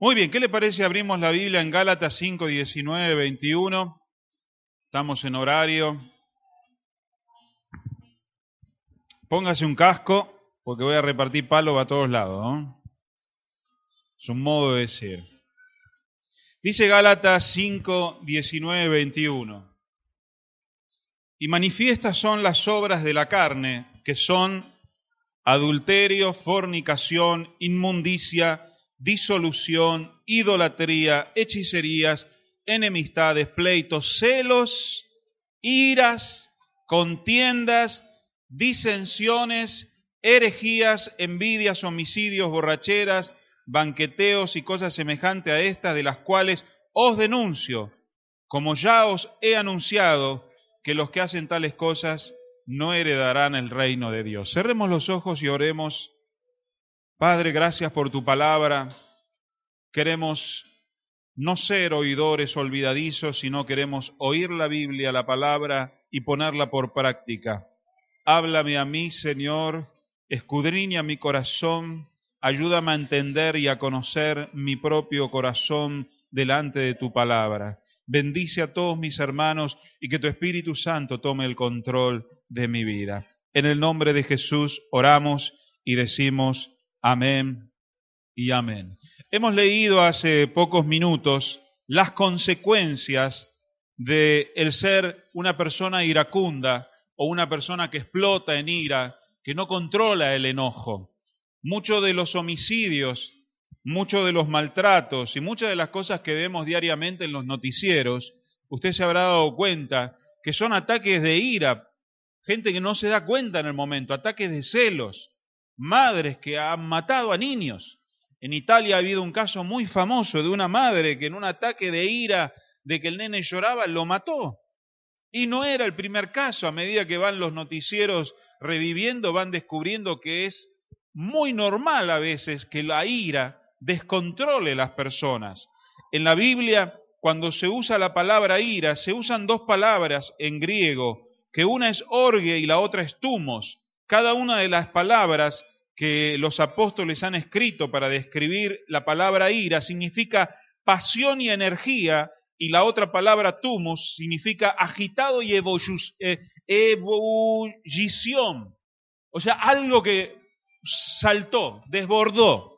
Muy bien, ¿qué le parece? Abrimos la Biblia en Gálatas 5, 19, 21. Estamos en horario. Póngase un casco, porque voy a repartir palo a todos lados. Es un modo de ser. Dice Gálatas 5, 19, 21. Y manifiestas son las obras de la carne, que son adulterio, fornicación, inmundicia, disolución, idolatría, hechicerías, enemistades, pleitos, celos, iras, contiendas, disensiones, herejías, envidias, homicidios, borracheras, banqueteos y cosas semejantes a estas, de las cuales os denuncio, como ya os he anunciado, que los que hacen tales cosas no heredarán el reino de Dios. Cerremos los ojos y oremos. Padre, gracias por tu palabra. Queremos no ser oidores olvidadizos, sino queremos oír la Biblia, la palabra, y ponerla por práctica. Háblame a mí, Señor, escudriña mi corazón, ayúdame a entender y a conocer mi propio corazón delante de tu palabra. Bendice a todos mis hermanos y que tu Espíritu Santo tome el control de mi vida. En el nombre de Jesús oramos y decimos amén y amén. Hemos leído hace pocos minutos las consecuencias de el ser una persona iracunda o una persona que explota en ira, que no controla el enojo. Muchos de los homicidios muchos de los maltratos y muchas de las cosas que vemos diariamente en los noticieros, usted se habrá dado cuenta que son ataques de ira, gente que no se da cuenta en el momento, ataques de celos, madres que han matado a niños. En Italia ha habido un caso muy famoso de una madre que en un ataque de ira de que el nene lloraba lo mató. Y no era el primer caso, a medida que van los noticieros reviviendo, van descubriendo que es muy normal a veces que la ira descontrole las personas. En la Biblia, cuando se usa la palabra ira, se usan dos palabras en griego, que una es orgue y la otra es tumos. Cada una de las palabras que los apóstoles han escrito para describir la palabra ira significa pasión y energía, y la otra palabra tumos significa agitado y eh, ebullición. O sea, algo que saltó, desbordó.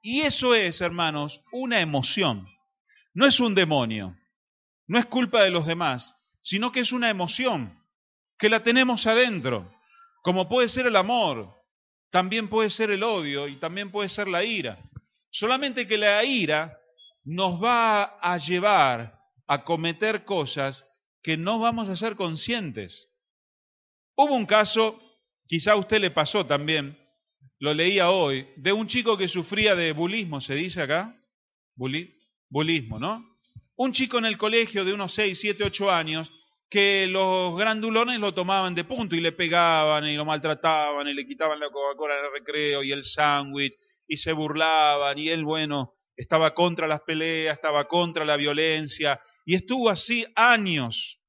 Y eso es, hermanos, una emoción. No es un demonio, no es culpa de los demás, sino que es una emoción que la tenemos adentro, como puede ser el amor, también puede ser el odio y también puede ser la ira. Solamente que la ira nos va a llevar a cometer cosas que no vamos a ser conscientes. Hubo un caso, quizá a usted le pasó también, lo leía hoy, de un chico que sufría de bulismo, ¿se dice acá? bulismo, ¿no? Un chico en el colegio de unos 6, 7, 8 años que los grandulones lo tomaban de punto y le pegaban y lo maltrataban y le quitaban la Coca-Cola en el recreo y el sándwich y se burlaban y él, bueno, estaba contra las peleas, estaba contra la violencia y estuvo así años.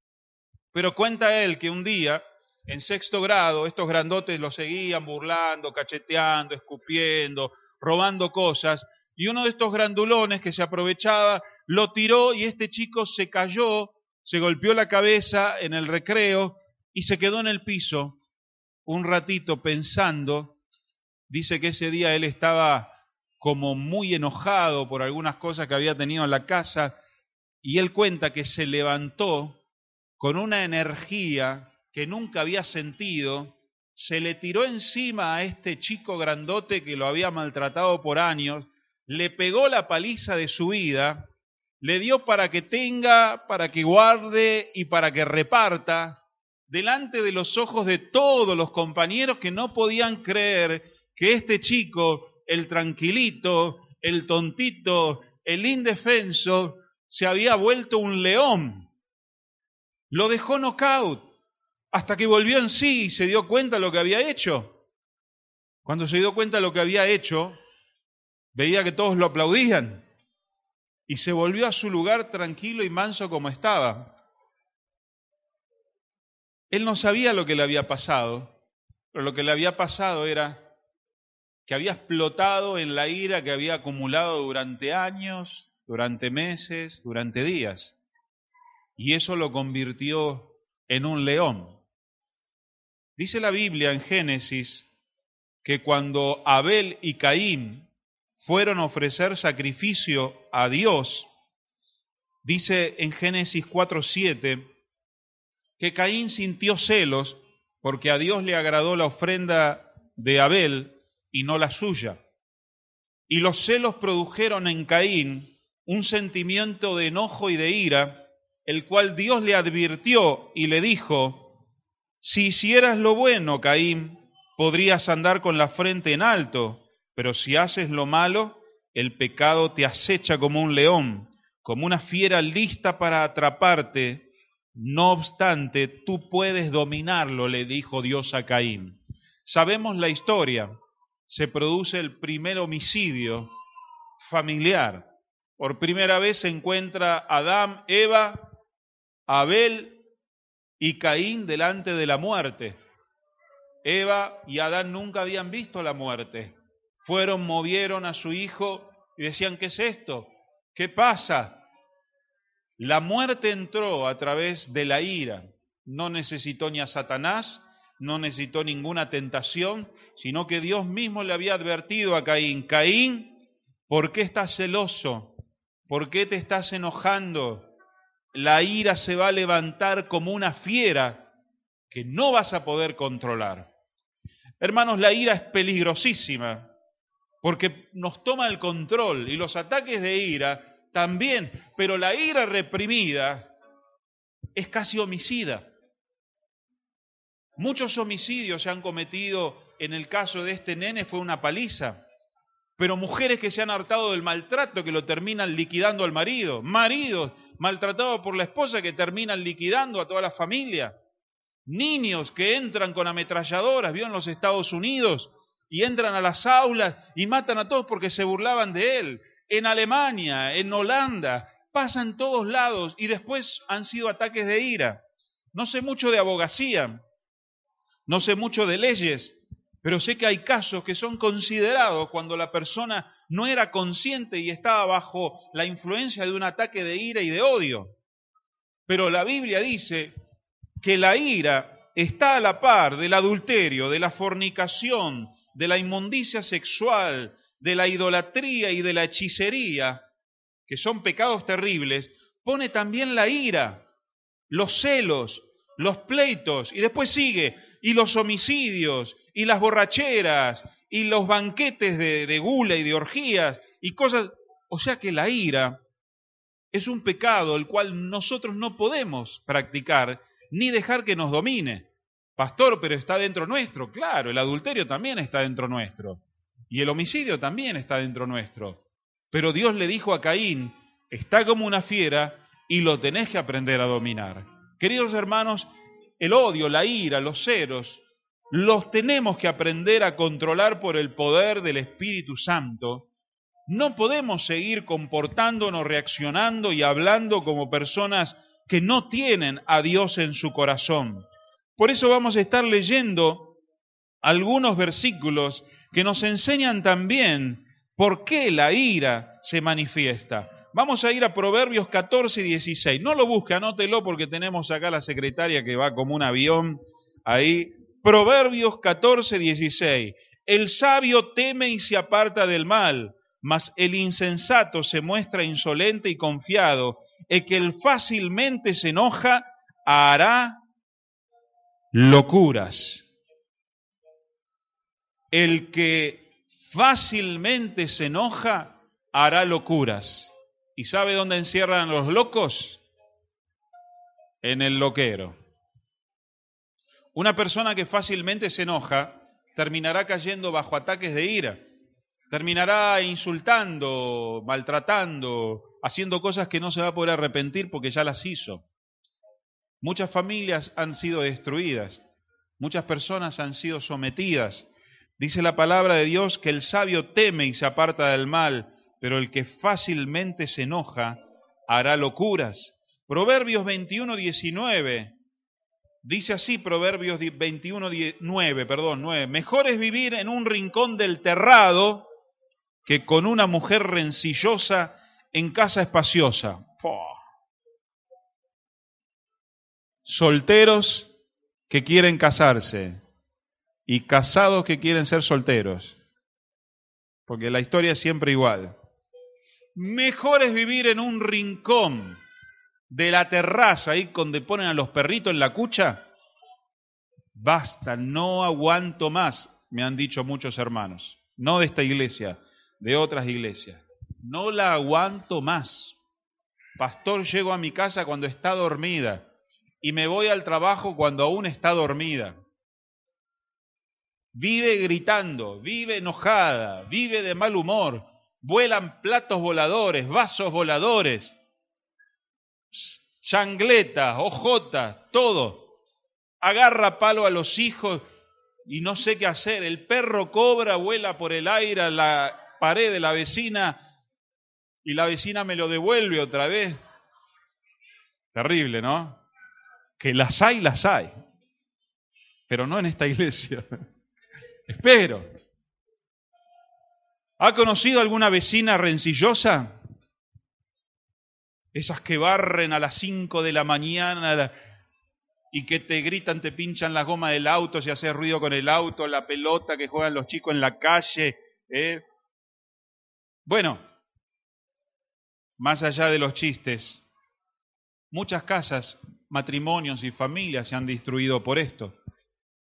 Pero cuenta él que un día en sexto grado, estos grandotes lo seguían burlando, cacheteando, escupiendo, robando cosas, y uno de estos grandulones que se aprovechaba lo tiró y este chico se cayó, se golpeó la cabeza en el recreo y se quedó en el piso un ratito pensando. Dice que ese día él estaba como muy enojado por algunas cosas que había tenido en la casa y él cuenta que se levantó con una energía que nunca había sentido, se le tiró encima a este chico grandote que lo había maltratado por años, le pegó la paliza de su vida, le dio para que tenga, para que guarde y para que reparta, delante de los ojos de todos los compañeros que no podían creer que este chico, el tranquilito, el tontito, el indefenso, se había vuelto un león. Lo dejó knockout hasta que volvió en sí y se dio cuenta de lo que había hecho. Cuando se dio cuenta de lo que había hecho, veía que todos lo aplaudían y se volvió a su lugar tranquilo y manso como estaba. Él no sabía lo que le había pasado, pero lo que le había pasado era que había explotado en la ira que había acumulado durante años, durante meses, durante días. Y eso lo convirtió en un león. Dice la Biblia en Génesis que cuando Abel y Caín fueron a ofrecer sacrificio a Dios, dice en Génesis 4:7 que Caín sintió celos porque a Dios le agradó la ofrenda de Abel y no la suya. Y los celos produjeron en Caín un sentimiento de enojo y de ira, el cual Dios le advirtió y le dijo, si hicieras lo bueno, Caín, podrías andar con la frente en alto, pero si haces lo malo, el pecado te acecha como un león, como una fiera lista para atraparte. No obstante, tú puedes dominarlo, le dijo Dios a Caín. Sabemos la historia se produce el primer homicidio familiar. Por primera vez se encuentra Adán, Eva, Abel y Caín delante de la muerte. Eva y Adán nunca habían visto la muerte. Fueron, movieron a su hijo y decían, ¿qué es esto? ¿Qué pasa? La muerte entró a través de la ira. No necesitó ni a Satanás no necesitó ninguna tentación, sino que Dios mismo le había advertido a Caín, Caín, ¿por qué estás celoso? ¿Por qué te estás enojando? La ira se va a levantar como una fiera que no vas a poder controlar. Hermanos, la ira es peligrosísima porque nos toma el control y los ataques de ira también, pero la ira reprimida es casi homicida. Muchos homicidios se han cometido en el caso de este nene, fue una paliza. Pero mujeres que se han hartado del maltrato que lo terminan liquidando al marido. Maridos maltratados por la esposa que terminan liquidando a toda la familia. Niños que entran con ametralladoras, vio en los Estados Unidos, y entran a las aulas y matan a todos porque se burlaban de él. En Alemania, en Holanda, pasan todos lados y después han sido ataques de ira. No sé mucho de abogacía, no sé mucho de leyes, pero sé que hay casos que son considerados cuando la persona no era consciente y estaba bajo la influencia de un ataque de ira y de odio. Pero la Biblia dice que la ira está a la par del adulterio, de la fornicación, de la inmundicia sexual, de la idolatría y de la hechicería, que son pecados terribles, pone también la ira, los celos, los pleitos, y después sigue, y los homicidios, y las borracheras, y los banquetes de, de gula y de orgías, y cosas. O sea que la ira es un pecado el cual nosotros no podemos practicar ni dejar que nos domine. Pastor, pero está dentro nuestro. Claro, el adulterio también está dentro nuestro. Y el homicidio también está dentro nuestro. Pero Dios le dijo a Caín, está como una fiera y lo tenés que aprender a dominar. Queridos hermanos, el odio, la ira, los ceros, los tenemos que aprender a controlar por el poder del Espíritu Santo. No podemos seguir comportándonos, reaccionando y hablando como personas que no tienen a Dios en su corazón. Por eso vamos a estar leyendo algunos versículos que nos enseñan también por qué la ira se manifiesta. Vamos a ir a Proverbios 14 y 16. No lo busque, anótelo porque tenemos acá la secretaria que va como un avión ahí. Proverbios 14, 16. El sabio teme y se aparta del mal, mas el insensato se muestra insolente y confiado. El que el fácilmente se enoja hará locuras. El que fácilmente se enoja hará locuras. ¿Y sabe dónde encierran los locos? En el loquero. Una persona que fácilmente se enoja terminará cayendo bajo ataques de ira. terminará insultando, maltratando, haciendo cosas que no se va a poder arrepentir porque ya las hizo. Muchas familias han sido destruidas, muchas personas han sido sometidas. Dice la palabra de Dios que el sabio teme y se aparta del mal, pero el que fácilmente se enoja hará locuras. Proverbios 21, 19. Dice así Proverbios 21, 9, perdón, 9. Mejor es vivir en un rincón del terrado que con una mujer rencillosa en casa espaciosa. Solteros que quieren casarse y casados que quieren ser solteros. Porque la historia es siempre igual. Mejor es vivir en un rincón de la terraza, ahí donde ponen a los perritos en la cucha. Basta, no aguanto más, me han dicho muchos hermanos. No de esta iglesia, de otras iglesias. No la aguanto más. Pastor, llego a mi casa cuando está dormida y me voy al trabajo cuando aún está dormida. Vive gritando, vive enojada, vive de mal humor, vuelan platos voladores, vasos voladores, changletas, ojotas, todo. Agarra palo a los hijos y no sé qué hacer. El perro cobra, vuela por el aire a la pared de la vecina y la vecina me lo devuelve otra vez. Terrible, ¿no? Que las hay, las hay. Pero no en esta iglesia. Espero. ¿Ha conocido alguna vecina rencillosa? Esas que barren a las 5 de la mañana y que te gritan, te pinchan la goma del auto, si haces ruido con el auto, la pelota que juegan los chicos en la calle. ¿eh? Bueno, más allá de los chistes, muchas casas, matrimonios y familias se han destruido por esto.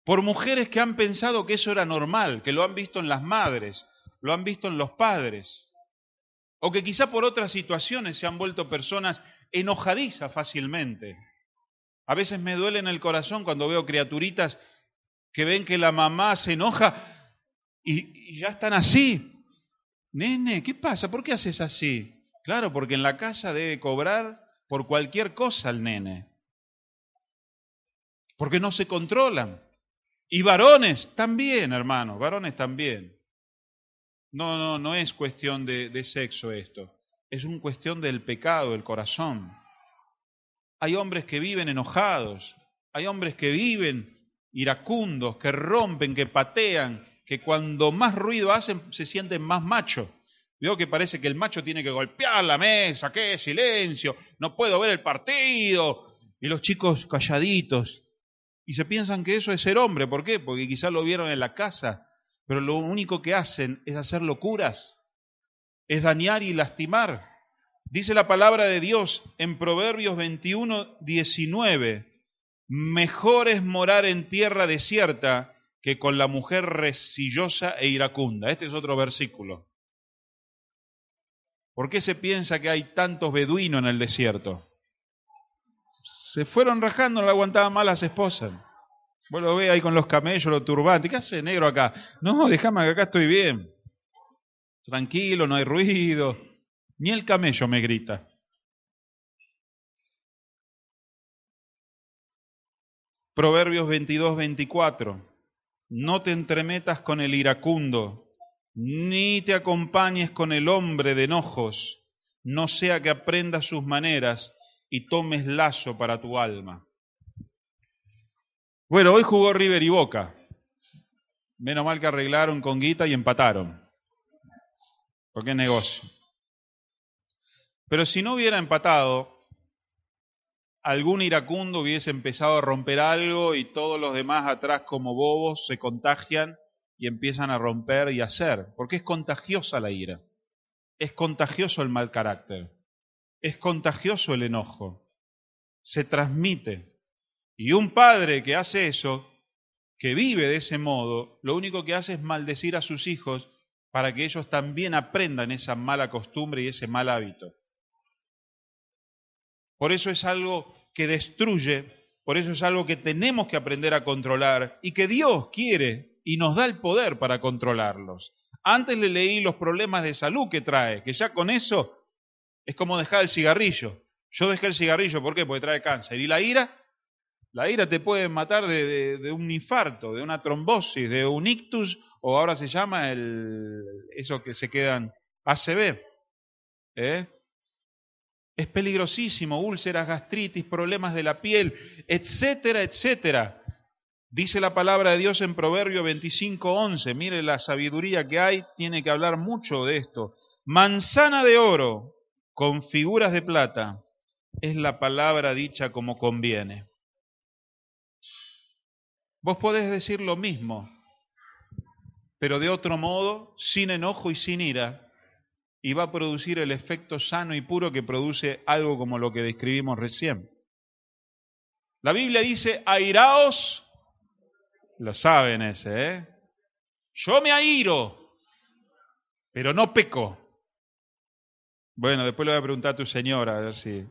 Por mujeres que han pensado que eso era normal, que lo han visto en las madres, lo han visto en los padres, o que quizá por otras situaciones se han vuelto personas enojadizas fácilmente. A veces me duele en el corazón cuando veo criaturitas que ven que la mamá se enoja y, ya están así. Nene, ¿qué pasa? ¿Por qué haces así? Claro, porque en la casa debe cobrar por cualquier cosa el nene. Porque no se controlan. Y varones también, hermanos, varones también. No, no, no es cuestión de, de sexo esto. Es una cuestión del pecado, del corazón. Hay hombres que viven enojados. Hay hombres que viven iracundos, que rompen, que patean, que cuando más ruido hacen se sienten más machos. Veo que parece que el macho tiene que golpear la mesa, qué silencio, no puedo ver el partido. Y los chicos calladitos. Y se piensan que eso es ser hombre. ¿Por qué? Porque quizás lo vieron en la casa pero lo único que hacen es hacer locuras, es dañar y lastimar. Dice la palabra de Dios en Proverbios 21, 19, mejor es morar en tierra desierta que con la mujer resillosa e iracunda. Este es otro versículo. ¿Por qué se piensa que hay tantos beduinos en el desierto? Se fueron rajando, no le aguantaban más las esposas. Vos lo ves ahí con los camellos, los turbantes. ¿Qué hace negro acá? No, déjame que acá estoy bien. Tranquilo, no hay ruido. Ni el camello me grita. Proverbios 22, 24. No te entremetas con el iracundo, ni te acompañes con el hombre de enojos, no sea que aprendas sus maneras y tomes lazo para tu alma. Bueno, hoy jugó River y Boca. Menos mal que arreglaron con guita y empataron. Porque es negocio. Pero si no hubiera empatado, algún iracundo hubiese empezado a romper algo y todos los demás atrás como bobos se contagian y empiezan a romper y a hacer. Porque es contagiosa la ira. Es contagioso el mal carácter. Es contagioso el enojo. Se transmite. Y un padre que hace eso, que vive de ese modo, lo único que hace es maldecir a sus hijos para que ellos también aprendan esa mala costumbre y ese mal hábito. Por eso es algo que destruye, por eso es algo que tenemos que aprender a controlar y que Dios quiere y nos da el poder para controlarlos. Antes le leí los problemas de salud que trae, que ya con eso es como dejar el cigarrillo. Yo dejé el cigarrillo, ¿por qué? Porque trae cáncer. ¿Y la ira? La ira te puede matar de, un infarto, de una trombosis, de un ictus, o ahora se llama el, eso que se quedan ACV. ¿eh? Es peligrosísimo, úlceras, gastritis, problemas de la piel, etcétera, etcétera. Dice la palabra de Dios en Proverbio 25:11. Mire la sabiduría que hay, tiene que hablar mucho de esto. Manzana de oro con figuras de plata es la palabra dicha como conviene. Vos podés decir lo mismo, pero de otro modo, sin enojo y sin ira, y va a producir el efecto sano y puro que produce algo como lo que describimos recién. La Biblia dice, airaos, lo saben ese, ¿eh? Yo me airo, pero no peco. Bueno, después le voy a preguntar a tu señora a ver si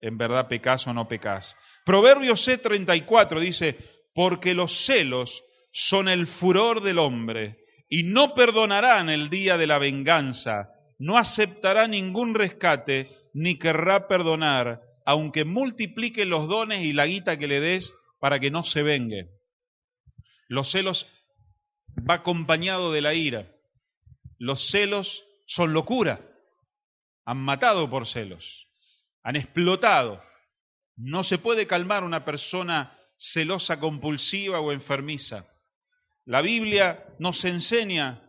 en verdad pecas o no pecas. Proverbios C34 dice, porque los celos son el furor del hombre, y no perdonarán el día de la venganza, no aceptará ningún rescate, ni querrá perdonar, aunque multiplique los dones y la guita que le des para que no se vengue. Los celos va acompañado de la ira. Los celos son locura. Han matado por celos. Han explotado. No se puede calmar una persona celosa compulsiva o enfermiza. La Biblia nos enseña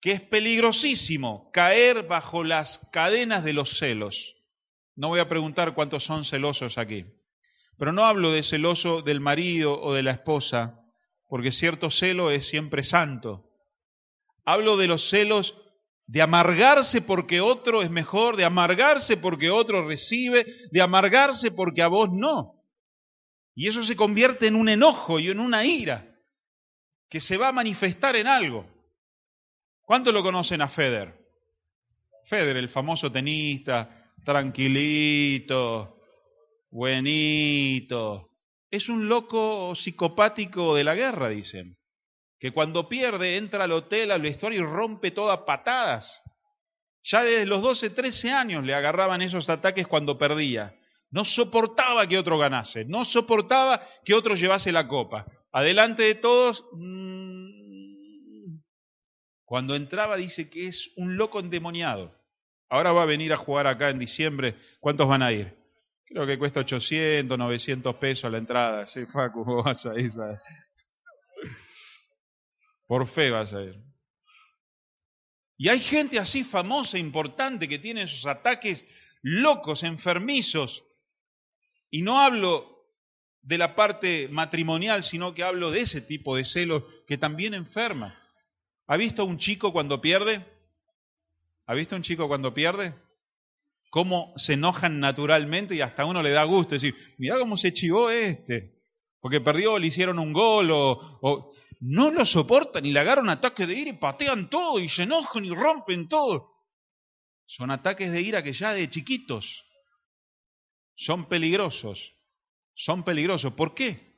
que es peligrosísimo caer bajo las cadenas de los celos. No voy a preguntar cuántos son celosos aquí, pero no hablo de celoso del marido o de la esposa, porque cierto celo es siempre santo. Hablo de los celos de amargarse porque otro es mejor, de amargarse porque otro recibe, de amargarse porque a vos no. Y eso se convierte en un enojo y en una ira que se va a manifestar en algo. ¿Cuánto lo conocen a Feder? Feder, el famoso tenista, tranquilito, buenito. Es un loco psicopático de la guerra, dicen. Que cuando pierde entra al hotel, al vestuario y rompe todas patadas. Ya desde los 12, 13 años le agarraban esos ataques cuando perdía. No soportaba que otro ganase, no soportaba que otro llevase la copa. Adelante de todos, mm, cuando entraba dice que es un loco endemoniado. Ahora va a venir a jugar acá en diciembre. ¿Cuántos van a ir? Creo que cuesta 800, 900 pesos la entrada. Sí, Facu, vas a ir. Por fe vas a ir. Y hay gente así famosa, importante, que tiene esos ataques locos, enfermizos, y no hablo de la parte matrimonial, sino que hablo de ese tipo de celos que también enferma. ¿Ha visto a un chico cuando pierde? ¿Ha visto a un chico cuando pierde? Cómo se enojan naturalmente y hasta uno le da gusto decir, mira cómo se chivó este, porque perdió, le hicieron un gol o, o no lo soportan y le agarran un ataque de ira y patean todo y se enojan y rompen todo. Son ataques de ira que ya de chiquitos son peligrosos. Son peligrosos. ¿Por qué?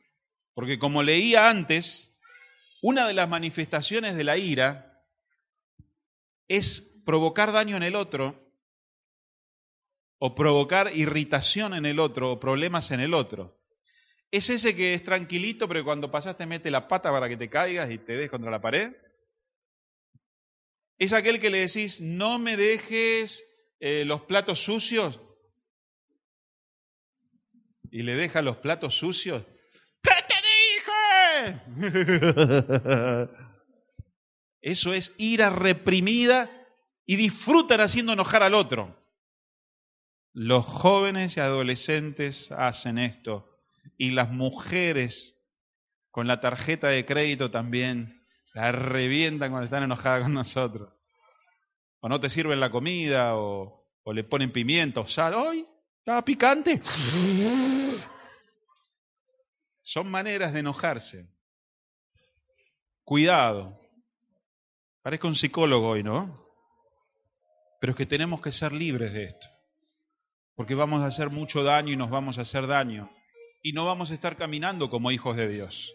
Porque como leía antes, una de las manifestaciones de la ira es provocar daño en el otro o provocar irritación en el otro o problemas en el otro. Es ese que es tranquilito, pero cuando pasas te mete la pata para que te caigas y te des contra la pared. Es aquel que le decís, no me dejes eh, los platos sucios y le deja los platos sucios. ¿Qué te dije? Eso es ira reprimida y disfrutan haciendo enojar al otro. Los jóvenes y adolescentes hacen esto y las mujeres con la tarjeta de crédito también la revientan cuando están enojadas con nosotros. O no te sirven la comida o, le ponen pimiento o sal. ¡Ay! ¿Estaba picante? Son maneras de enojarse. Cuidado. Parezco un psicólogo hoy, ¿no? Pero es que tenemos que ser libres de esto. Porque vamos a hacer mucho daño y nos vamos a hacer daño. Y no vamos a estar caminando como hijos de Dios.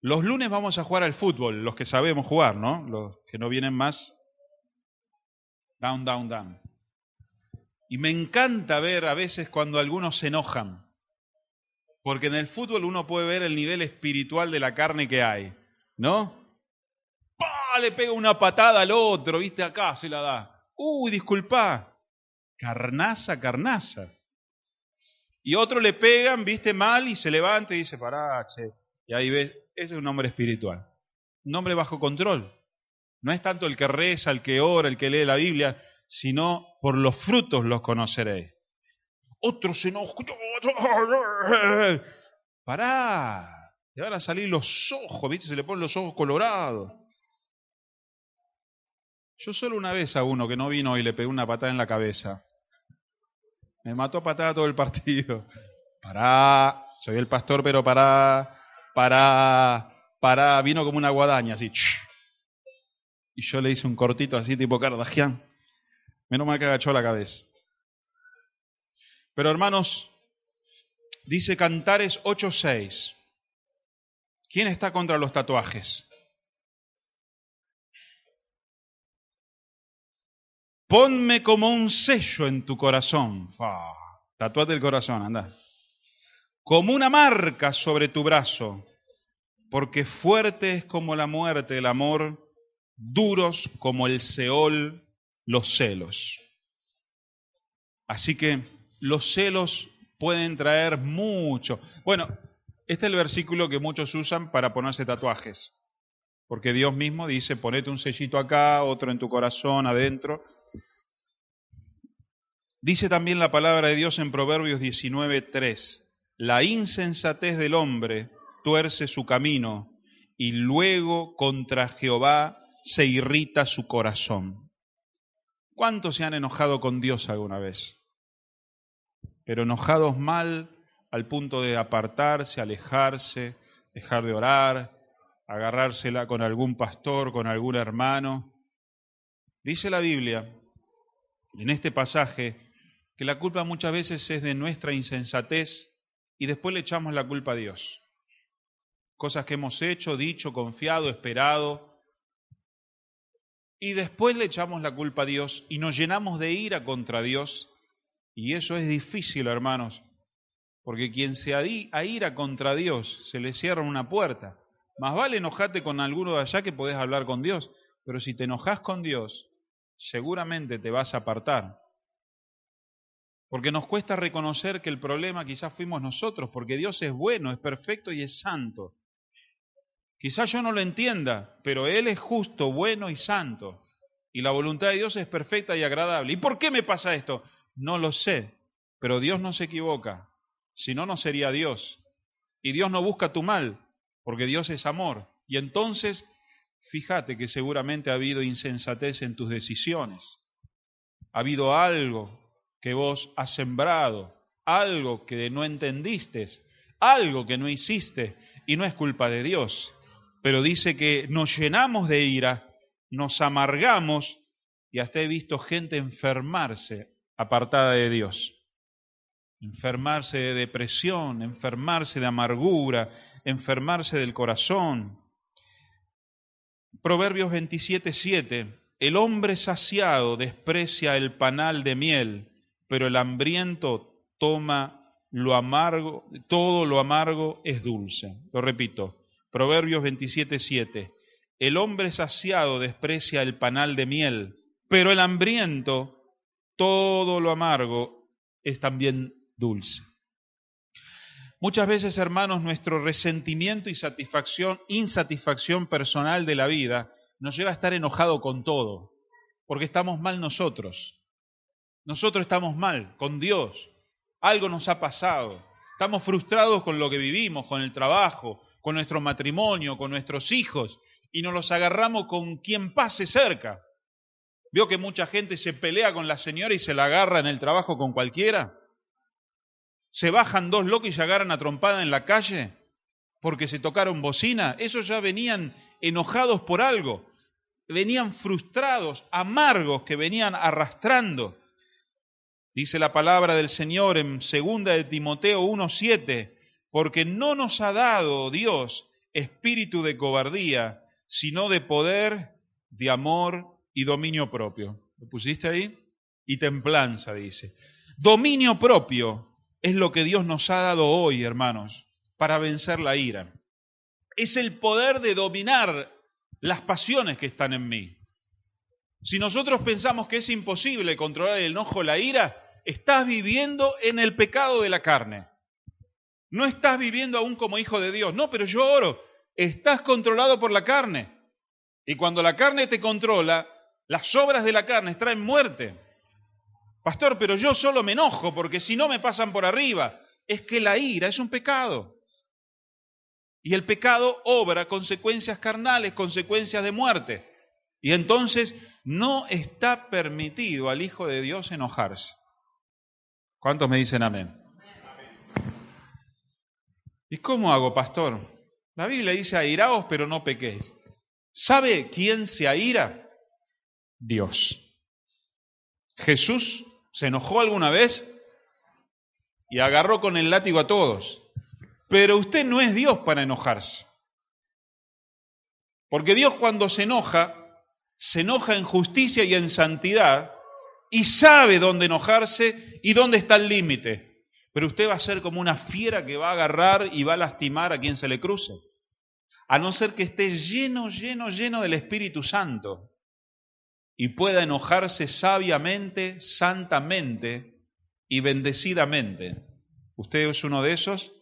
Los lunes vamos a jugar al fútbol, los que sabemos jugar, ¿no? Los que no vienen más. Down, down, down. Y me encanta ver a veces cuando algunos se enojan. Porque en el fútbol uno puede ver el nivel espiritual de la carne que hay, ¿no? ¡Pah! Le pega una patada al otro, ¿viste? Acá se la da. ¡Uy, disculpa! Carnaza, carnaza. Y otro le pegan, viste, mal y se levanta y dice, pará, che. Y ahí ves, ese es un hombre espiritual. Un hombre bajo control. No es tanto el que reza, el que ora, el que lee la Biblia, sino por los frutos los conoceréis. Otro se enoja. Pará, le van a salir los ojos, ¿viste? Se le ponen los ojos colorados. Yo solo una vez a uno que no vino y le pegué una patada en la cabeza. Me mató a patada todo el partido. Pará, soy el pastor, pero pará, pará, pará. Vino como una guadaña, así. Y yo le hice un cortito así, tipo Cardagian. Menos mal que agachó la cabeza. Pero hermanos, dice Cantares 8:6. ¿Quién está contra los tatuajes? Ponme como un sello en tu corazón. Tatuate el corazón, anda. Como una marca sobre tu brazo, porque fuerte es como la muerte el amor, duros como el Seol los celos. Así que los celos pueden traer mucho. Bueno, este es el versículo que muchos usan para ponerse tatuajes. Porque Dios mismo dice, ponete un sellito acá, otro en tu corazón, adentro. Dice también la palabra de Dios en Proverbios 19:3, la insensatez del hombre tuerce su camino y luego contra Jehová se irrita su corazón. ¿Cuántos se han enojado con Dios alguna vez? Pero enojados mal al punto de apartarse, alejarse, dejar de orar, agarrársela con algún pastor, con algún hermano. Dice la Biblia, en este pasaje, que la culpa muchas veces es de nuestra insensatez y después le echamos la culpa a Dios. Cosas que hemos hecho, dicho, confiado, esperado, y después le echamos la culpa a Dios y nos llenamos de ira contra Dios. Y eso es difícil, hermanos, porque quien se ira contra Dios se le cierra una puerta. Más vale enojarte con alguno de allá que podés hablar con Dios, pero si te enojas con Dios, seguramente te vas a apartar. Porque nos cuesta reconocer que el problema quizás fuimos nosotros, porque Dios es bueno, es perfecto y es santo. Quizás yo no lo entienda, pero Él es justo, bueno y santo. Y la voluntad de Dios es perfecta y agradable. ¿Y por qué me pasa esto? No lo sé, pero Dios no se equivoca. Si no, no sería Dios. Y Dios no busca tu mal, porque Dios es amor. Y entonces, fíjate que seguramente ha habido insensatez en tus decisiones. Ha habido algo que vos has sembrado, algo que no entendiste, algo que no hiciste, y no es culpa de Dios. Pero dice que nos llenamos de ira, nos amargamos, y hasta he visto gente enfermarse apartada de Dios. Enfermarse de depresión, enfermarse de amargura, enfermarse del corazón. Proverbios 27:7 El hombre saciado desprecia el panal de miel pero el hambriento toma lo amargo, todo lo amargo es dulce. Lo repito, Proverbios 27, El hombre saciado desprecia el panal de miel, pero el hambriento, todo lo amargo es también dulce. Muchas veces, hermanos, nuestro resentimiento y satisfacción, insatisfacción personal de la vida nos lleva a estar enojado con todo, porque estamos mal nosotros. Nosotros estamos mal con Dios. Algo nos ha pasado. Estamos frustrados con lo que vivimos, con el trabajo, con nuestro matrimonio, con nuestros hijos, y nos los agarramos con quien pase cerca. ¿Vio que mucha gente se pelea con la señora y se la agarra en el trabajo con cualquiera? ¿Se bajan dos locos y se agarran a trompada en la calle porque se tocaron bocina? Esos ya venían enojados por algo, venían frustrados, amargos que venían arrastrando. Dice la palabra del Señor en segunda de Timoteo 1:7, porque no nos ha dado Dios espíritu de cobardía, sino de poder, de amor y dominio propio. ¿Lo pusiste ahí? Y templanza, dice. Dominio propio es lo que Dios nos ha dado hoy, hermanos, para vencer la ira. Es el poder de dominar las pasiones que están en mí. Si nosotros pensamos que es imposible controlar el enojo la ira, estás viviendo en el pecado de la carne. No estás viviendo aún como hijo de Dios. No, pero yo oro. Estás controlado por la carne. Y cuando la carne te controla, las obras de la carne traen muerte. Pastor, pero yo solo me enojo porque si no me pasan por arriba. Es que la ira es un pecado. Y el pecado obra consecuencias carnales, consecuencias de muerte. Y entonces no está permitido al Hijo de Dios enojarse. ¿Cuántos me dicen amén? ¿Y cómo hago, pastor? La Biblia dice, airaos, pero no pequéis. ¿Sabe quién se aira? Dios. Jesús se enojó alguna vez y agarró con el látigo a todos. Pero usted no es Dios para enojarse. Porque Dios cuando se enoja, se enoja en justicia y en santidad y sabe dónde enojarse y dónde está el límite. Pero usted va a ser como una fiera que va a agarrar y va a lastimar a quien se le cruce. A no ser que esté lleno, lleno, lleno del Espíritu Santo y pueda enojarse sabiamente, santamente y bendecidamente. ¿Usted es uno de esos?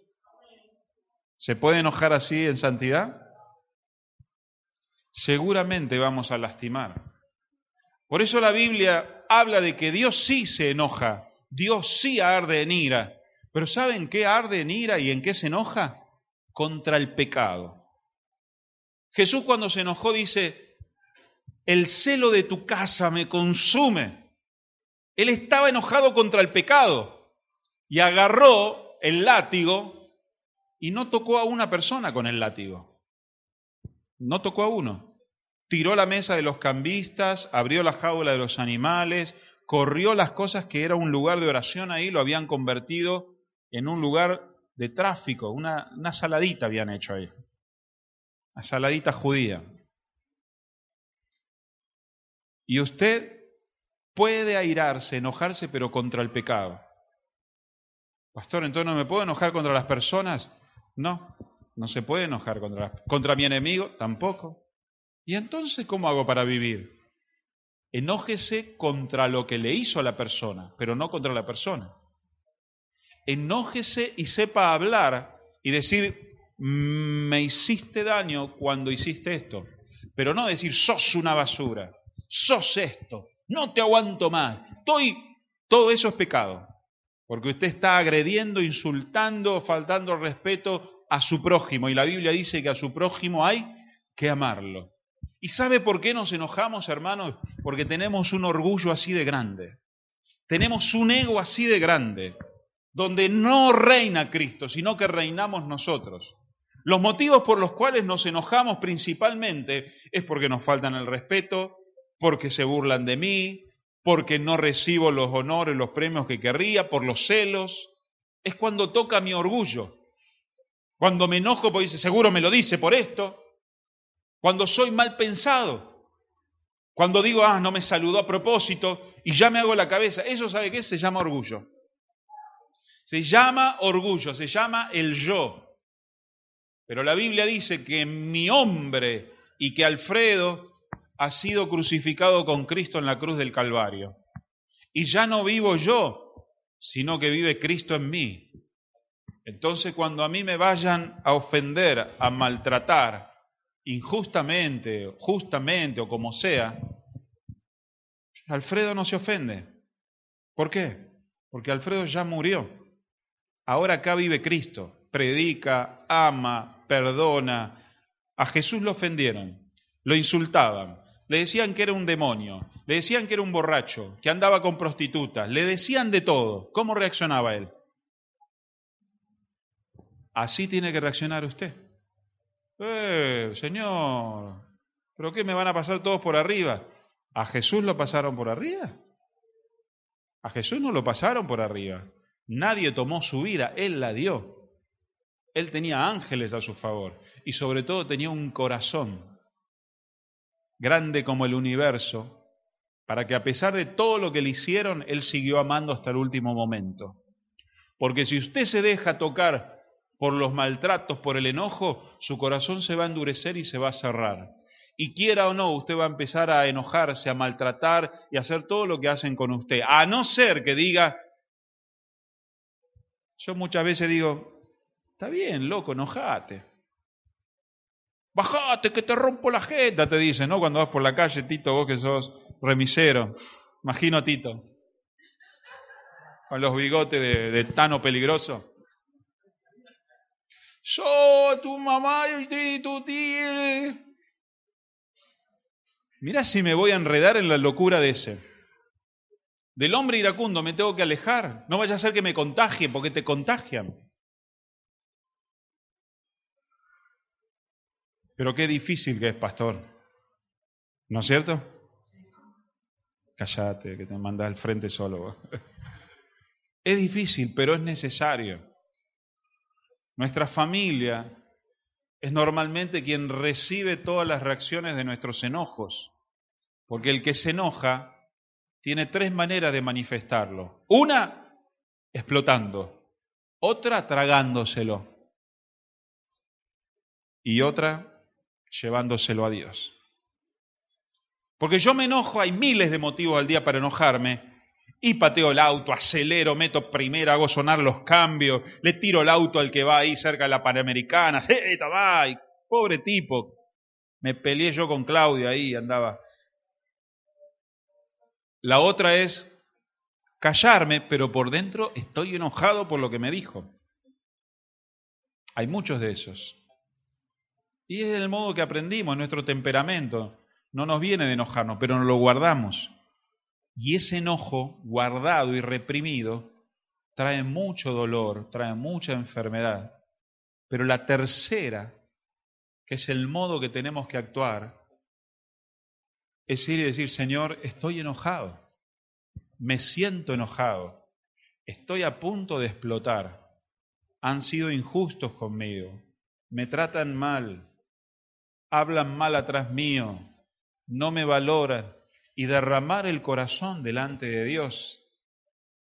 ¿Se puede enojar así en santidad? Seguramente vamos a lastimar. Por eso la Biblia habla de que Dios sí se enoja, Dios sí arde en ira. Pero ¿saben qué arde en ira y en qué se enoja? Contra el pecado. Jesús cuando se enojó dice, el celo de tu casa me consume. Él estaba enojado contra el pecado y agarró el látigo y no tocó a una persona con el látigo. No tocó a uno tiró la mesa de los cambistas, abrió la jaula de los animales, corrió las cosas que era un lugar de oración ahí, lo habían convertido en un lugar de tráfico, una, una saladita habían hecho ahí, una saladita judía. Y usted puede airarse, enojarse, pero contra el pecado. Pastor, entonces no me puedo enojar contra las personas. No, no se puede enojar contra, contra mi enemigo, tampoco. ¿Y entonces cómo hago para vivir? Enójese contra lo que le hizo a la persona, pero no contra la persona. Enójese y sepa hablar y decir, mm, me hiciste daño cuando hiciste esto, pero no decir, sos una basura, sos esto, no te aguanto más, estoy... Todo eso es pecado, porque usted está agrediendo, insultando, faltando respeto a su prójimo, y la Biblia dice que a su prójimo hay que amarlo. ¿Y sabe por qué nos enojamos, hermanos? Porque tenemos un orgullo así de grande. Tenemos un ego así de grande, donde no reina Cristo, sino que reinamos nosotros. Los motivos por los cuales nos enojamos principalmente es porque nos faltan el respeto, porque se burlan de mí, porque no recibo los honores, los premios que querría, por los celos. Es cuando toca mi orgullo. Cuando me enojo porque dice, seguro me lo dice por esto cuando soy mal pensado, cuando digo, ah, no me saludó a propósito y ya me hago la cabeza, eso sabe qué se llama orgullo. Se llama orgullo, se llama el yo. Pero la Biblia dice que mi hombre y que Alfredo ha sido crucificado con Cristo en la cruz del Calvario. Y ya no vivo yo, sino que vive Cristo en mí. Entonces cuando a mí me vayan a ofender, a maltratar, injustamente, justamente o como sea, Alfredo no se ofende. ¿Por qué? Porque Alfredo ya murió. Ahora acá vive Cristo, predica, ama, perdona. A Jesús lo ofendieron, lo insultaban, le decían que era un demonio, le decían que era un borracho, que andaba con prostitutas, le decían de todo. ¿Cómo reaccionaba él? Así tiene que reaccionar usted. Eh, Señor, ¿pero qué me van a pasar todos por arriba? ¿A Jesús lo pasaron por arriba? A Jesús no lo pasaron por arriba. Nadie tomó su vida, Él la dio. Él tenía ángeles a su favor. y sobre todo tenía un corazón grande como el universo, para que a pesar de todo lo que le hicieron, él siguió amando hasta el último momento. Porque si usted se deja tocar por los maltratos, por el enojo, su corazón se va a endurecer y se va a cerrar. Y quiera o no, usted va a empezar a enojarse, a maltratar y a hacer todo lo que hacen con usted. A no ser que diga, yo muchas veces digo, está bien, loco, enojate. Bajate que te rompo la jeta, te dice, ¿no? Cuando vas por la calle, Tito, vos que sos remisero. Imagino a Tito. Con los bigotes de, de Tano peligroso. Yo, tu mamá y tu tío. Mirá si me voy a enredar en la locura de ese. Del hombre iracundo me tengo que alejar. No vaya a ser que me contagie, porque te contagian. Pero qué difícil que es, pastor. ¿No es cierto? Cállate, que te mandas al frente solo. Es difícil, pero es necesario. Nuestra familia es normalmente quien recibe todas las reacciones de nuestros enojos, porque el que se enoja tiene tres maneras de manifestarlo. Una, explotando, otra, tragándoselo, y otra, llevándoselo a Dios. Porque yo me enojo, hay miles de motivos al día para enojarme, y pateo el auto, acelero, meto primera, hago sonar los cambios, le tiro el auto al que va ahí cerca de la Panamericana, va! pobre tipo, me peleé yo con Claudia ahí, andaba. La otra es callarme, pero por dentro estoy enojado por lo que me dijo. Hay muchos de esos. Y es el modo que aprendimos, nuestro temperamento. No nos viene de enojarnos, pero nos lo guardamos. Y ese enojo guardado y reprimido trae mucho dolor, trae mucha enfermedad. Pero la tercera, que es el modo que tenemos que actuar, es ir y decir, Señor, estoy enojado, me siento enojado, estoy a punto de explotar, han sido injustos conmigo, me tratan mal, hablan mal atrás mío, no me valoran, y derramar el corazón delante de Dios.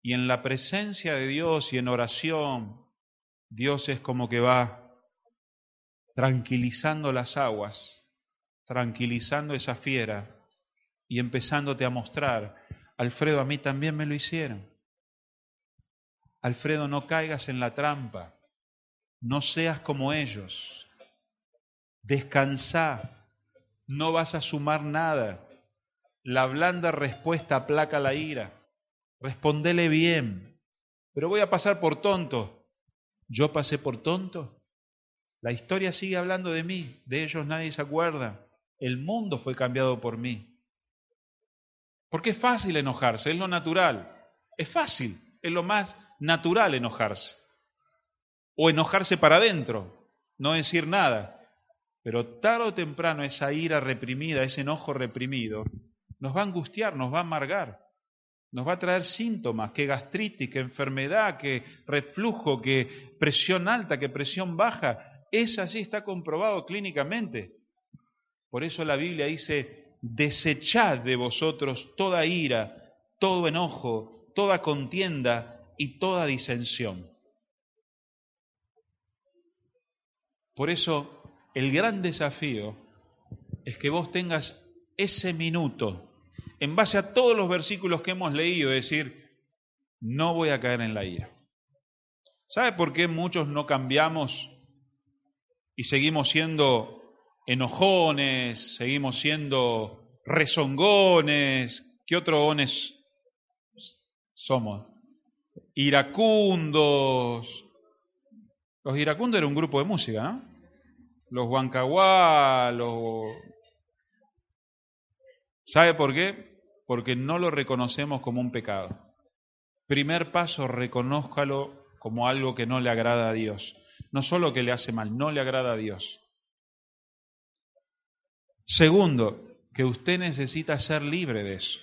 Y en la presencia de Dios y en oración, Dios es como que va tranquilizando las aguas, tranquilizando esa fiera y empezándote a mostrar, Alfredo, a mí también me lo hicieron. Alfredo, no caigas en la trampa, no seas como ellos. Descansa, no vas a sumar nada. La blanda respuesta aplaca la ira. Respondele bien. Pero voy a pasar por tonto. ¿Yo pasé por tonto? La historia sigue hablando de mí. De ellos nadie se acuerda. El mundo fue cambiado por mí. Porque es fácil enojarse, es lo natural. Es fácil, es lo más natural enojarse. O enojarse para adentro, no decir nada. Pero tarde o temprano esa ira reprimida, ese enojo reprimido, nos va a angustiar, nos va a amargar, nos va a traer síntomas, que gastritis, que enfermedad, que reflujo, que presión alta, que presión baja. Es así, está comprobado clínicamente. Por eso la Biblia dice, desechad de vosotros toda ira, todo enojo, toda contienda y toda disensión. Por eso el gran desafío es que vos tengas ese minuto, en base a todos los versículos que hemos leído, decir, no voy a caer en la ira. ¿Sabe por qué muchos no cambiamos y seguimos siendo enojones, seguimos siendo rezongones? ¿Qué otros somos? Iracundos. Los iracundos era un grupo de música, ¿no? Los huancahuá, los... ¿Sabe por qué? Porque no lo reconocemos como un pecado. Primer paso, reconózcalo como algo que no le agrada a Dios. No solo que le hace mal, no le agrada a Dios. Segundo, que usted necesita ser libre de eso.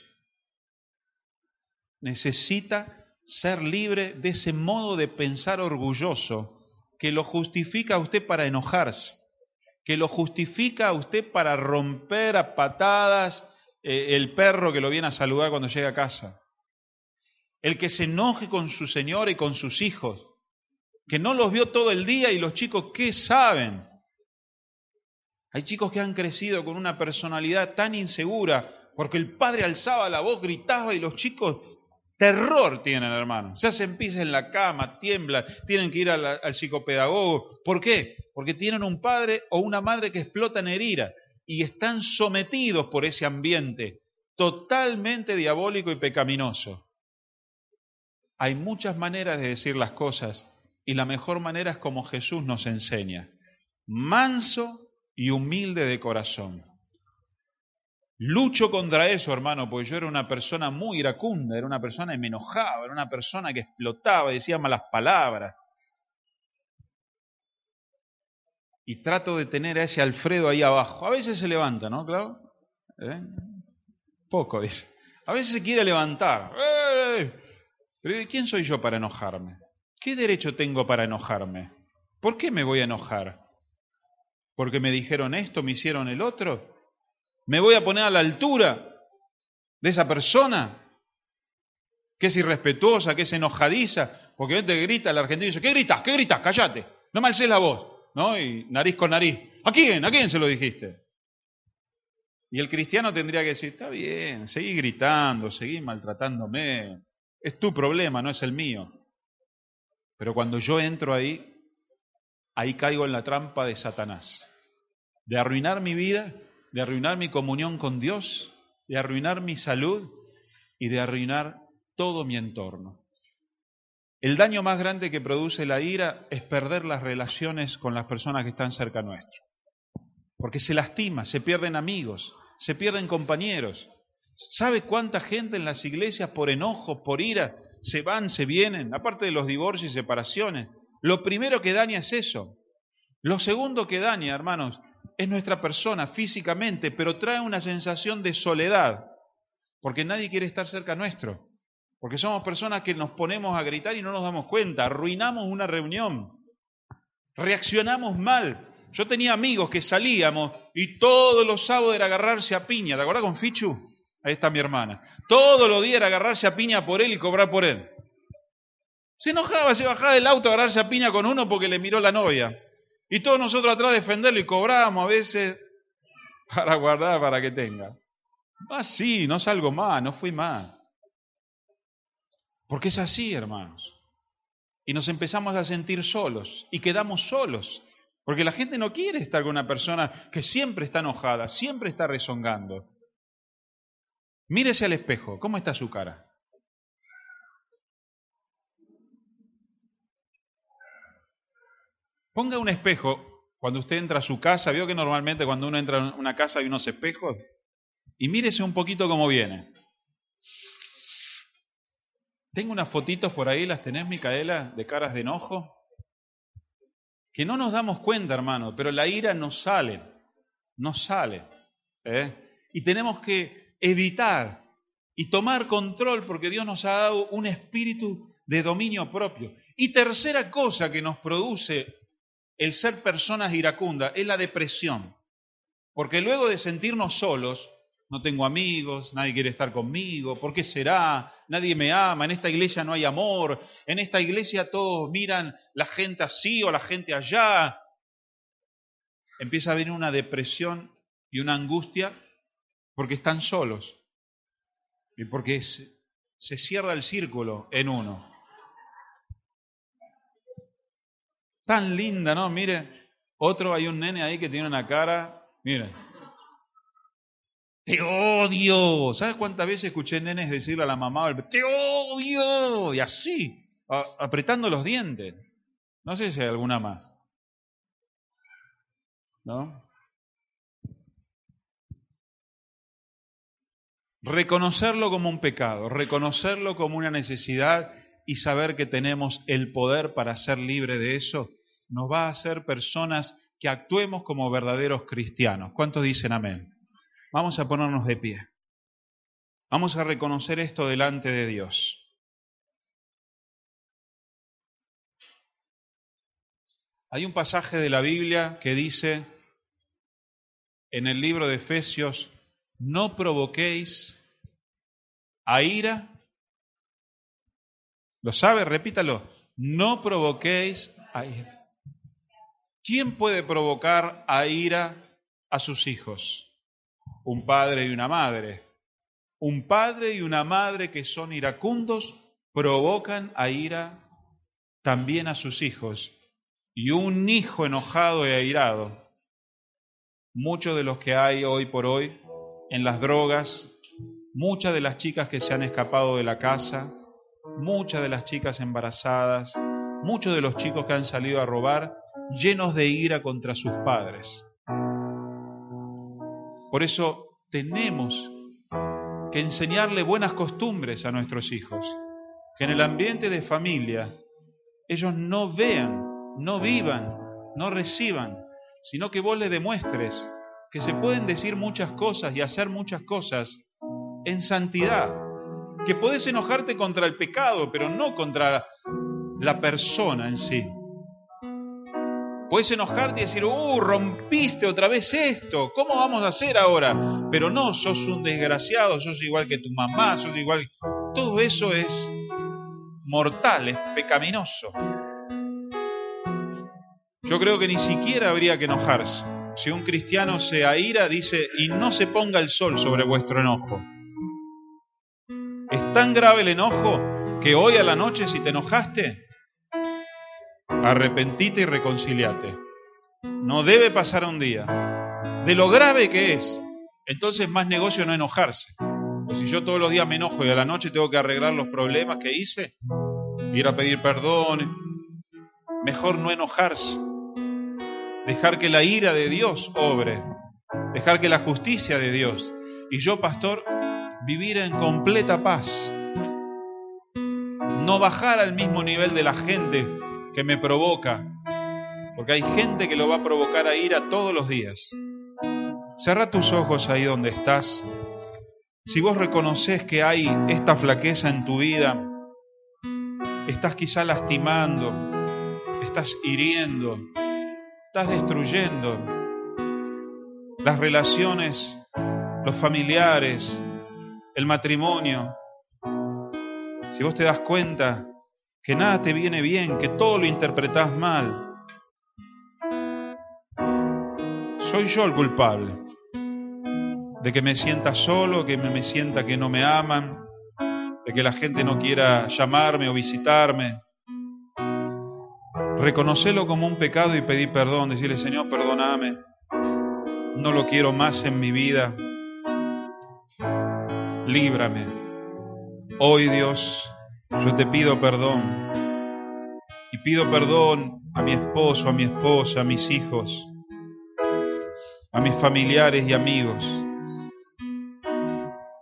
Necesita ser libre de ese modo de pensar orgulloso que lo justifica a usted para enojarse que lo justifica a usted para romper a patadas eh, el perro que lo viene a saludar cuando llega a casa. El que se enoje con su señora y con sus hijos, que no los vio todo el día y los chicos, ¿qué saben? Hay chicos que han crecido con una personalidad tan insegura, porque el padre alzaba la voz, gritaba y los chicos terror tienen, hermano. Se hacen pis en la cama, tiemblan, tienen que ir al, al, psicopedagogo. ¿Por qué? Porque tienen un padre o una madre que explotan en ira y están sometidos por ese ambiente totalmente diabólico y pecaminoso. Hay muchas maneras de decir las cosas y la mejor manera es como Jesús nos enseña. Manso y humilde de corazón. Lucho contra eso, hermano, porque yo era una persona muy iracunda, era una persona que me enojaba, era una persona que explotaba, decía malas palabras. Y trato de tener a ese Alfredo ahí abajo. A veces se levanta, ¿no, claro? ¿Eh? Poco, dice. A veces se quiere levantar. ¡Eh! Pero ¿quién soy yo para enojarme? ¿Qué derecho tengo para enojarme? ¿Por qué me voy a enojar? porque me dijeron esto, me hicieron el otro. ¿Me voy a poner a la altura de esa persona que es irrespetuosa, que es enojadiza? Porque te grita el argentino y dice, ¿qué gritas? ¿Qué gritas? Cállate, no me alces la voz. ¿No? Y nariz con nariz. ¿A quién? ¿A quién se lo dijiste? Y el cristiano tendría que decir, está bien, seguí gritando, seguí maltratándome. Es tu problema, no es el mío. Pero cuando yo entro ahí, ahí caigo en la trampa de Satanás, de arruinar mi vida, de arruinar mi comunión con Dios, de arruinar mi salud y de arruinar todo mi entorno. El daño más grande que produce la ira es perder las relaciones con las personas que están cerca nuestro. Porque se lastima, se pierden amigos, se pierden compañeros. ¿Sabe cuánta gente en las iglesias por enojo, por ira, se van, se vienen? Aparte de los divorcios y separaciones, lo primero que daña es eso. Lo segundo que daña, hermanos, es nuestra persona físicamente, pero trae una sensación de soledad, porque nadie quiere estar cerca nuestro, porque somos personas que nos ponemos a gritar y no nos damos cuenta, arruinamos una reunión, reaccionamos mal. Yo tenía amigos que salíamos y todos los sábados era agarrarse a piña, ¿te acuerdas con Fichu? Ahí está mi hermana. Todos los días era agarrarse a piña por él y cobrar por él. Se enojaba, se bajaba del auto a agarrarse a piña con uno porque le miró la novia. Y todos nosotros atrás defenderlo y cobrábamos a veces para guardar, para que tenga. Ah, sí, no salgo más, no fui más. Porque es así, hermanos. Y nos empezamos a sentir solos y quedamos solos. Porque la gente no quiere estar con una persona que siempre está enojada, siempre está rezongando. Mírese al espejo, ¿cómo está su cara? Ponga un espejo cuando usted entra a su casa. ¿Vio que normalmente cuando uno entra a una casa hay unos espejos? Y mírese un poquito cómo viene. Tengo unas fotitos por ahí, ¿las tenés, Micaela, de caras de enojo? Que no nos damos cuenta, hermano, pero la ira nos sale, nos sale. ¿eh? Y tenemos que evitar y tomar control porque Dios nos ha dado un espíritu de dominio propio. Y tercera cosa que nos produce el ser personas iracundas es la depresión. Porque luego de sentirnos solos, no tengo amigos, nadie quiere estar conmigo, ¿por qué será? Nadie me ama, en esta iglesia no hay amor, en esta iglesia todos miran la gente así o la gente allá. Empieza a venir una depresión y una angustia porque están solos y porque se, cierra el círculo en uno. Tan linda, ¿no? Mire, otro, hay un nene ahí que tiene una cara, mire, te odio. ¿Sabes cuántas veces escuché nenes decirle a la mamá, te odio? Y así, apretando los dientes. No sé si hay alguna más. ¿No? Reconocerlo como un pecado, reconocerlo como una necesidad y saber que tenemos el poder para ser libre de eso, nos va a hacer personas que actuemos como verdaderos cristianos. ¿Cuántos dicen amén? Vamos a ponernos de pie. Vamos a reconocer esto delante de Dios. Hay un pasaje de la Biblia que dice en el libro de Efesios, no provoquéis a ira. ¿Lo sabe? Repítalo. No provoquéis a ira. ¿Quién puede provocar a ira a sus hijos? Un padre y una madre. Un padre y una madre que son iracundos provocan a ira también a sus hijos. Y un hijo enojado y airado. Muchos de los que hay hoy por hoy en las drogas, muchas de las chicas que se han escapado de la casa, muchas de las chicas embarazadas, muchos de los chicos que han salido a robar, llenos de ira contra sus padres. Por eso tenemos que enseñarle buenas costumbres a nuestros hijos, que en el ambiente de familia ellos no vean, no vivan, no reciban, sino que vos le demuestres que se pueden decir muchas cosas y hacer muchas cosas en santidad, que podés enojarte contra el pecado, pero no contra la persona en sí. Puedes enojarte y decir, uh, rompiste otra vez esto, ¿cómo vamos a hacer ahora? Pero no, sos un desgraciado, sos igual que tu mamá, sos igual... Todo eso es mortal, es pecaminoso. Yo creo que ni siquiera habría que enojarse. Si un cristiano se aira, dice, y no se ponga el sol sobre vuestro enojo. Es tan grave el enojo que hoy a la noche si te enojaste, arrepentite y reconciliate. No debe pasar un día. De lo grave que es, entonces más negocio no enojarse. O si yo todos los días me enojo y a la noche tengo que arreglar los problemas que hice, ir a pedir perdón, mejor no enojarse. Dejar que la ira de Dios obre, dejar que la justicia de Dios. Y yo, pastor, vivir en completa paz. No bajar al mismo nivel de la gente que me provoca, porque hay gente que lo va a provocar a ira todos los días. Cerra tus ojos ahí donde estás. Si vos reconoces que hay esta flaqueza en tu vida, estás quizá lastimando, estás hiriendo, estás destruyendo las relaciones, los familiares, el matrimonio. Si vos te das cuenta que nada te viene bien, que todo lo interpretás mal. Soy yo el culpable de que me sienta solo, que me sienta que no me aman, de que la gente no quiera llamarme o visitarme. Reconocelo como un pecado y pedir perdón, decirle, Señor, perdóname, no lo quiero más en mi vida, líbrame. Hoy Dios, yo te pido perdón. Y pido perdón a mi esposo, a mi esposa, a mis hijos, a mis familiares y amigos,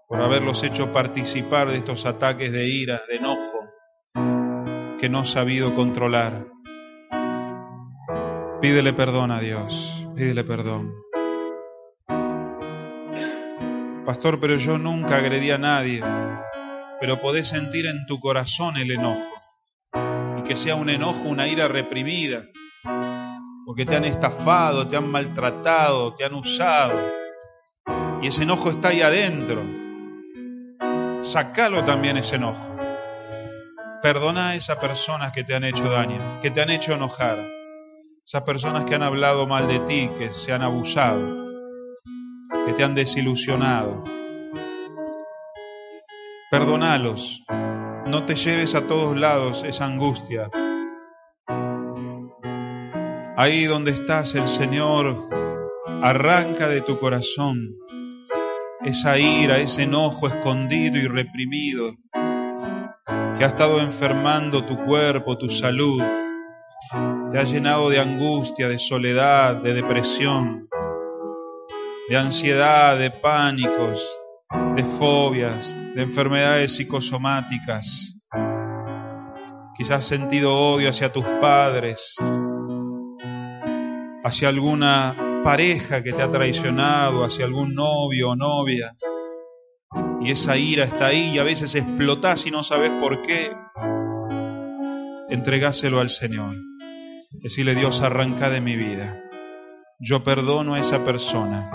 por haberlos hecho participar de estos ataques de ira, de enojo, que no he sabido controlar. Pídele perdón a Dios, pídele perdón. Pastor, pero yo nunca agredí a nadie pero podés sentir en tu corazón el enojo. Y que sea un enojo, una ira reprimida. Porque te han estafado, te han maltratado, te han usado. Y ese enojo está ahí adentro. Sacalo también ese enojo. Perdona a esas personas que te han hecho daño, que te han hecho enojar. Esas personas que han hablado mal de ti, que se han abusado, que te han desilusionado Perdonalos. No te lleves a todos lados esa angustia. Ahí donde estás, el Señor arranca de tu corazón esa ira, ese enojo escondido y reprimido que ha estado enfermando tu cuerpo, tu salud, te ha llenado de angustia, de soledad, de depresión, de ansiedad, de pánicos, de fobias, de enfermedades psicosomáticas. Quizás has sentido odio hacia tus padres, hacia alguna pareja que te ha traicionado, hacia algún novio o novia. Y esa ira está ahí y a veces explotás y no sabes por qué. Entregáselo al Señor. Decirle, Dios, arranca de mi vida. Yo perdono a esa persona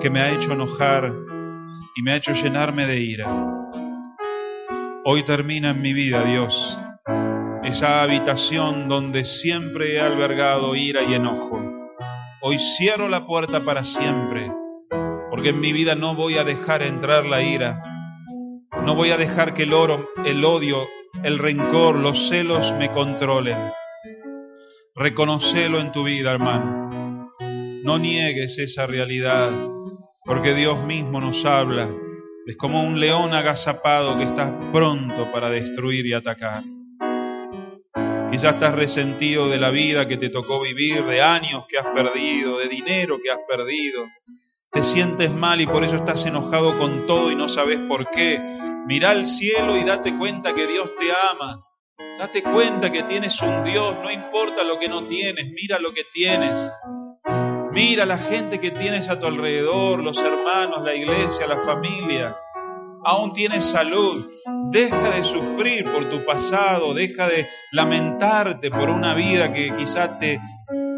que me ha hecho enojar y me ha hecho llenarme de ira. Hoy termina en mi vida, Dios, esa habitación donde siempre he albergado ira y enojo. Hoy cierro la puerta para siempre, porque en mi vida no voy a dejar entrar la ira, no voy a dejar que el oro, el odio, el rencor, los celos me controlen. Reconocelo en tu vida, hermano. No niegues esa realidad, porque Dios mismo nos habla. Es como un león agazapado que está pronto para destruir y atacar. Quizás estás resentido de la vida que te tocó vivir, de años que has perdido, de dinero que has perdido. Te sientes mal y por eso estás enojado con todo y no sabes por qué. Mira al cielo y date cuenta que Dios te ama. Date cuenta que tienes un Dios, no importa lo que no tienes, mira lo que tienes. Mira la gente que tienes a tu alrededor, los hermanos, la iglesia, la familia. Aún tienes salud. Deja de sufrir por tu pasado, deja de lamentarte por una vida que quizás te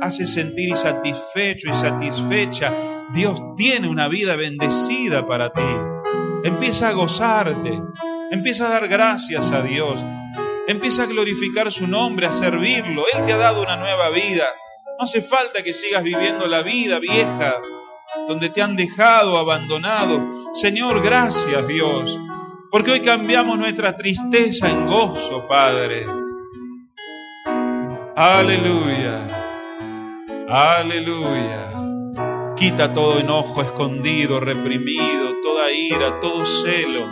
hace sentir insatisfecho y satisfecha. Dios tiene una vida bendecida para ti. Empieza a gozarte, empieza a dar gracias a Dios, empieza a glorificar su nombre, a servirlo. Él te ha dado una nueva vida. No hace falta que sigas viviendo la vida vieja, donde te han dejado, abandonado. Señor, gracias Dios, porque hoy cambiamos nuestra tristeza en gozo, Padre. Aleluya, aleluya. Quita todo enojo escondido, reprimido, toda ira, todo celo,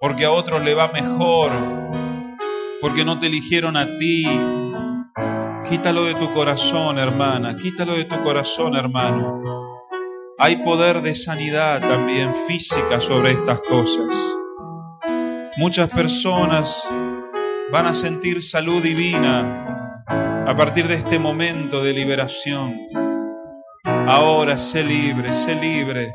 porque a otros le va mejor, porque no te eligieron a ti. Quítalo de tu corazón, hermana, quítalo de tu corazón, hermano. Hay poder de sanidad también física sobre estas cosas. Muchas personas van a sentir salud divina a partir de este momento de liberación. Ahora sé libre, sé libre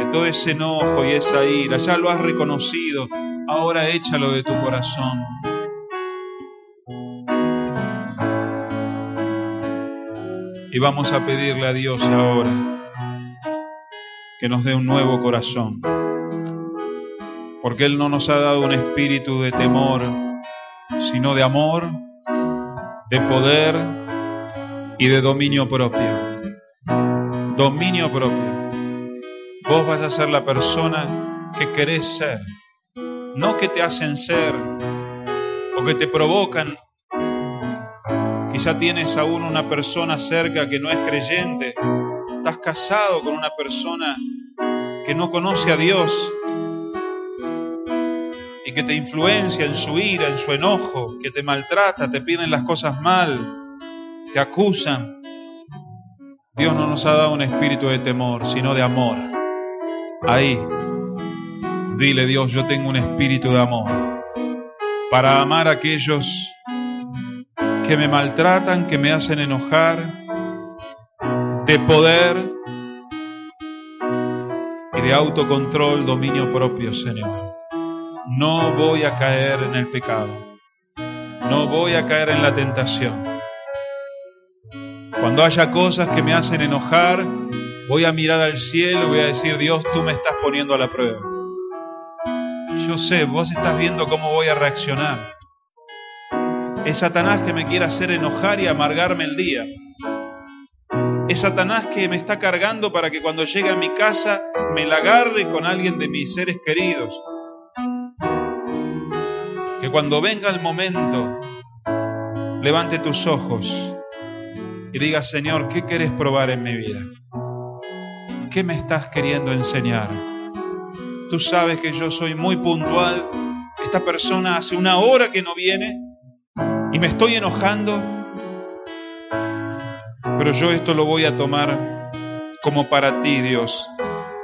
de todo ese enojo y esa ira. Ya lo has reconocido, ahora échalo de tu corazón. Y vamos a pedirle a Dios ahora que nos dé un nuevo corazón. Porque Él no nos ha dado un espíritu de temor, sino de amor, de poder y de dominio propio. Dominio propio. Vos vas a ser la persona que querés ser, no que te hacen ser o que te provocan. Quizá tienes aún una persona cerca que no es creyente, estás casado con una persona que no conoce a Dios y que te influencia en su ira, en su enojo, que te maltrata, te piden las cosas mal, te acusan. Dios no nos ha dado un espíritu de temor, sino de amor. Ahí, dile Dios, yo tengo un espíritu de amor para amar a aquellos que me maltratan, que me hacen enojar, de poder y de autocontrol, dominio propio, Señor. No voy a caer en el pecado. No voy a caer en la tentación. Cuando haya cosas que me hacen enojar, voy a mirar al cielo y voy a decir, Dios, tú me estás poniendo a la prueba. Yo sé, vos estás viendo cómo voy a reaccionar. Es Satanás que me quiere hacer enojar y amargarme el día. Es Satanás que me está cargando para que cuando llegue a mi casa me la agarre con alguien de mis seres queridos. Que cuando venga el momento, levante tus ojos y diga, Señor, ¿qué quieres probar en mi vida? ¿Qué me estás queriendo enseñar? Tú sabes que yo soy muy puntual. Esta persona hace una hora que no viene y me estoy enojando. Pero yo esto lo voy a tomar como para ti, Dios,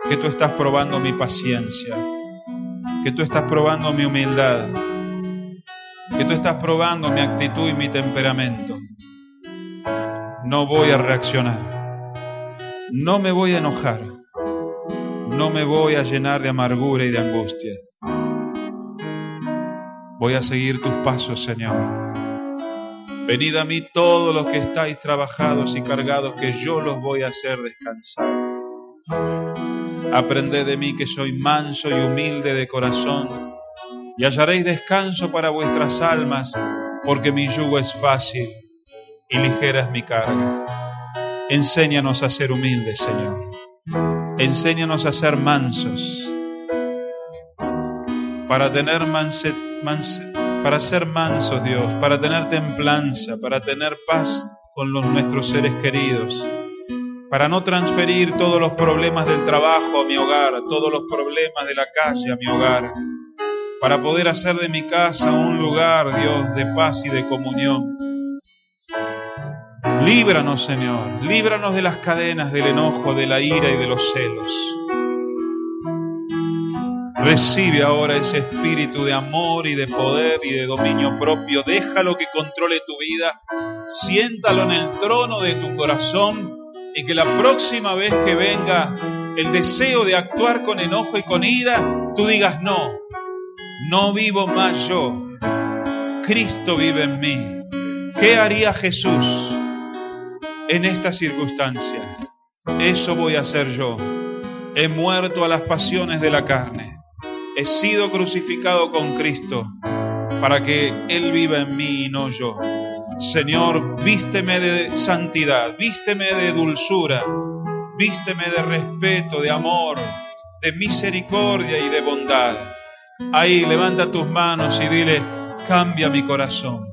que tú estás probando mi paciencia, que tú estás probando mi humildad, que tú estás probando mi actitud y mi temperamento. No voy a reaccionar, no me voy a enojar, no me voy a llenar de amargura y de angustia. Voy a seguir tus pasos, Señor. Venid a mí todos los que estáis trabajados y cargados, que yo los voy a hacer descansar. Aprended de mí que soy manso y humilde de corazón, y hallaréis descanso para vuestras almas, porque mi yugo es fácil y ligera es mi carga. Enséñanos a ser humildes, Señor. Enséñanos a ser mansos. Para tener para ser mansos, Dios, para tener templanza, para tener paz con los, nuestros seres queridos, para no transferir todos los problemas del trabajo a mi hogar, todos los problemas de la calle a mi hogar, para poder hacer de mi casa un lugar, Dios, de paz y de comunión. Líbranos, Señor, líbranos de las cadenas del enojo, de la ira y de los celos. Recibe ahora ese espíritu de amor y de poder y de dominio propio. Déjalo que controle tu vida. Siéntalo en el trono de tu corazón y que la próxima vez que venga el deseo de actuar con enojo y con ira, tú digas no, no vivo más yo. Cristo vive en mí. ¿Qué haría Jesús en esta circunstancia? Eso voy a hacer yo. He muerto a las pasiones de la carne. He sido crucificado con Cristo para que Él viva en mí y no yo. Señor, vísteme de santidad, vísteme de dulzura, vísteme de respeto, de amor, de misericordia y de bondad. Ahí levanta tus manos y dile, cambia mi corazón,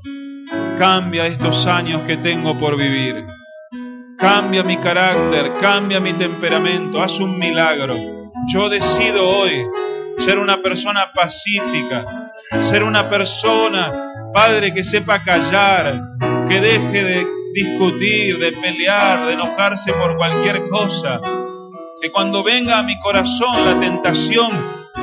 cambia estos años que tengo por vivir, cambia mi carácter, cambia mi temperamento, haz un milagro. Yo decido hoy ser una persona pacífica, ser una persona, Padre, que sepa callar, que deje de discutir, de pelear, de enojarse por cualquier cosa. Que cuando venga a mi corazón la tentación,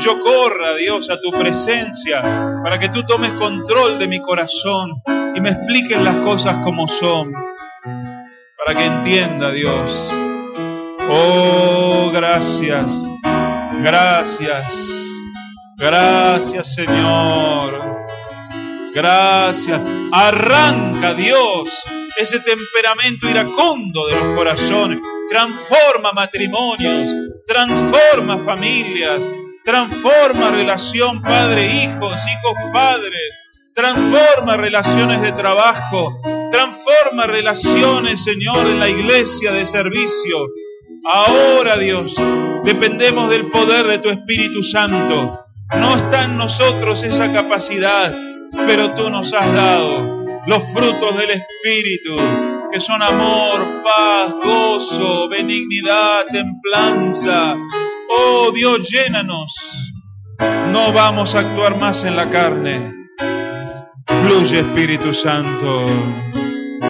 yo corra, Dios, a tu presencia, para que tú tomes control de mi corazón y me expliques las cosas como son, para que entienda, Dios. Oh, gracias, gracias. Gracias Señor. Gracias. Arranca Dios ese temperamento iracundo de los corazones. Transforma matrimonios, transforma familias, transforma relación padre-hijos, hijos-padres, transforma relaciones de trabajo, transforma relaciones, Señor, en la iglesia de servicio. Ahora, Dios, dependemos del poder de tu Espíritu Santo. No está en nosotros esa capacidad, pero tú nos has dado los frutos del Espíritu, que son amor, paz, gozo, benignidad, templanza. Oh Dios, llénanos. No vamos a actuar más en la carne. Fluye Espíritu Santo.